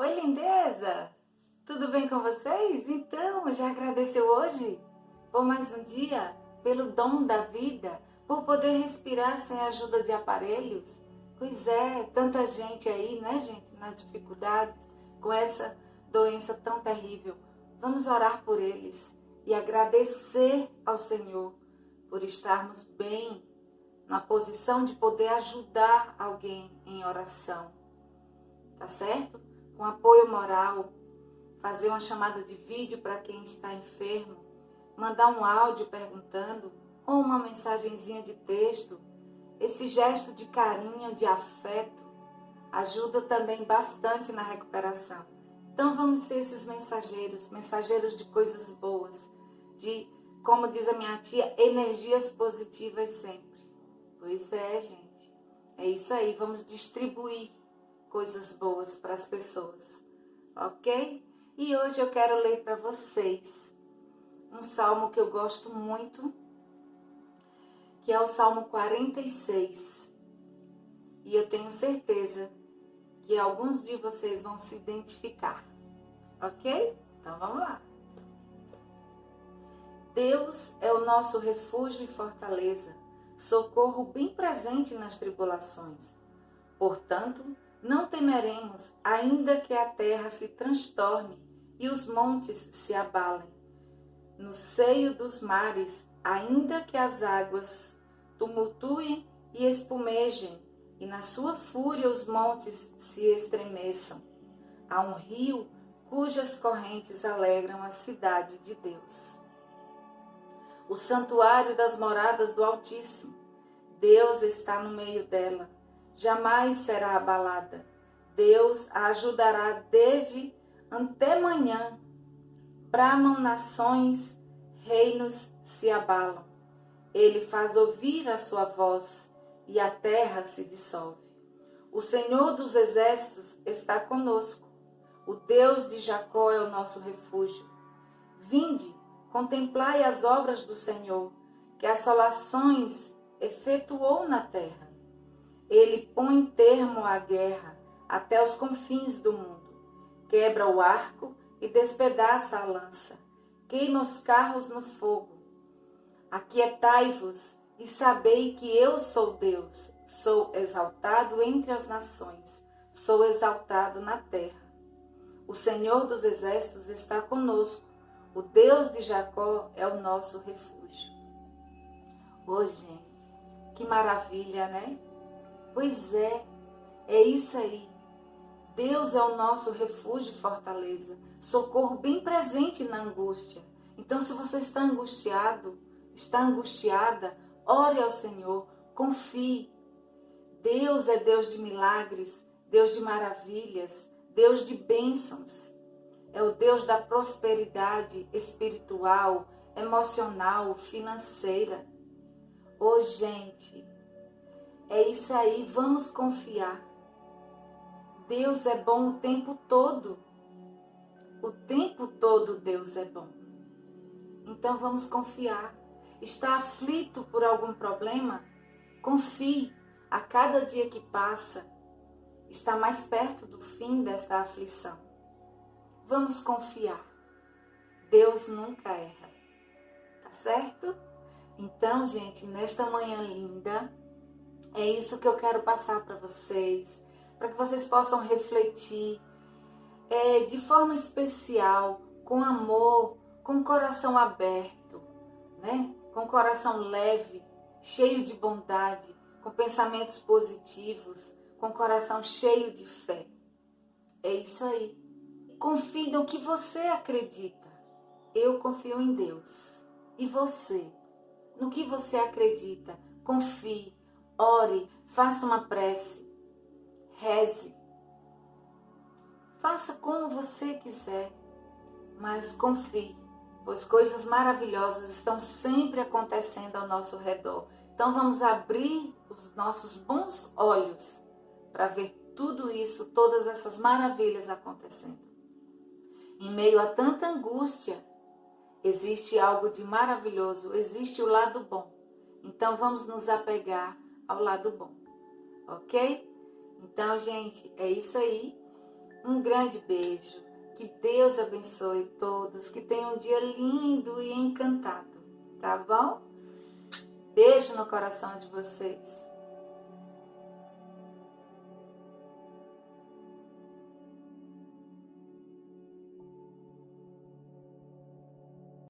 Oi, lindeza! Tudo bem com vocês? Então, já agradeceu hoje por mais um dia, pelo dom da vida, por poder respirar sem a ajuda de aparelhos? Pois é, tanta gente aí, né, gente, nas dificuldades, com essa doença tão terrível. Vamos orar por eles e agradecer ao Senhor por estarmos bem na posição de poder ajudar alguém em oração. Tá certo? Com apoio moral, fazer uma chamada de vídeo para quem está enfermo, mandar um áudio perguntando ou uma mensagenzinha de texto. Esse gesto de carinho, de afeto, ajuda também bastante na recuperação. Então vamos ser esses mensageiros, mensageiros de coisas boas, de, como diz a minha tia, energias positivas sempre. Pois é, gente. É isso aí, vamos distribuir coisas boas para as pessoas, ok? E hoje eu quero ler para vocês um salmo que eu gosto muito, que é o Salmo 46. E eu tenho certeza que alguns de vocês vão se identificar, ok? Então vamos lá. Deus é o nosso refúgio e fortaleza, socorro bem presente nas tribulações. Portanto, não temeremos, ainda que a terra se transtorne e os montes se abalem. No seio dos mares, ainda que as águas tumultuem e espumejem, e na sua fúria os montes se estremeçam. Há um rio cujas correntes alegram a cidade de Deus. O santuário das moradas do Altíssimo. Deus está no meio dela jamais será abalada. Deus a ajudará desde antemanhã. Bramam nações, reinos se abalam. Ele faz ouvir a sua voz e a terra se dissolve. O Senhor dos exércitos está conosco. O Deus de Jacó é o nosso refúgio. Vinde, contemplai as obras do Senhor, que assolações efetuou na terra. Ele põe termo à guerra até os confins do mundo. Quebra o arco e despedaça a lança. Queima os carros no fogo. Aquietai-vos e sabei que eu sou Deus. Sou exaltado entre as nações. Sou exaltado na terra. O Senhor dos exércitos está conosco. O Deus de Jacó é o nosso refúgio. Ô, oh, gente, que maravilha, né? Pois é, é isso aí. Deus é o nosso refúgio e fortaleza, socorro bem presente na angústia. Então, se você está angustiado, está angustiada, ore ao Senhor, confie. Deus é Deus de milagres, Deus de maravilhas, Deus de bênçãos. É o Deus da prosperidade espiritual, emocional, financeira. Ô oh, gente, é isso aí, vamos confiar. Deus é bom o tempo todo. O tempo todo Deus é bom. Então vamos confiar. Está aflito por algum problema? Confie. A cada dia que passa, está mais perto do fim desta aflição. Vamos confiar. Deus nunca erra. Tá certo? Então, gente, nesta manhã linda, é isso que eu quero passar para vocês, para que vocês possam refletir é, de forma especial, com amor, com coração aberto, né? com coração leve, cheio de bondade, com pensamentos positivos, com coração cheio de fé. É isso aí. Confie no que você acredita. Eu confio em Deus. E você? No que você acredita? Confie ore, faça uma prece, reze. Faça como você quiser, mas confie, pois coisas maravilhosas estão sempre acontecendo ao nosso redor. Então vamos abrir os nossos bons olhos para ver tudo isso, todas essas maravilhas acontecendo. Em meio a tanta angústia, existe algo de maravilhoso, existe o lado bom. Então vamos nos apegar ao lado bom, ok? Então, gente, é isso aí. Um grande beijo. Que Deus abençoe todos. Que tenham um dia lindo e encantado. Tá bom? Beijo no coração de vocês.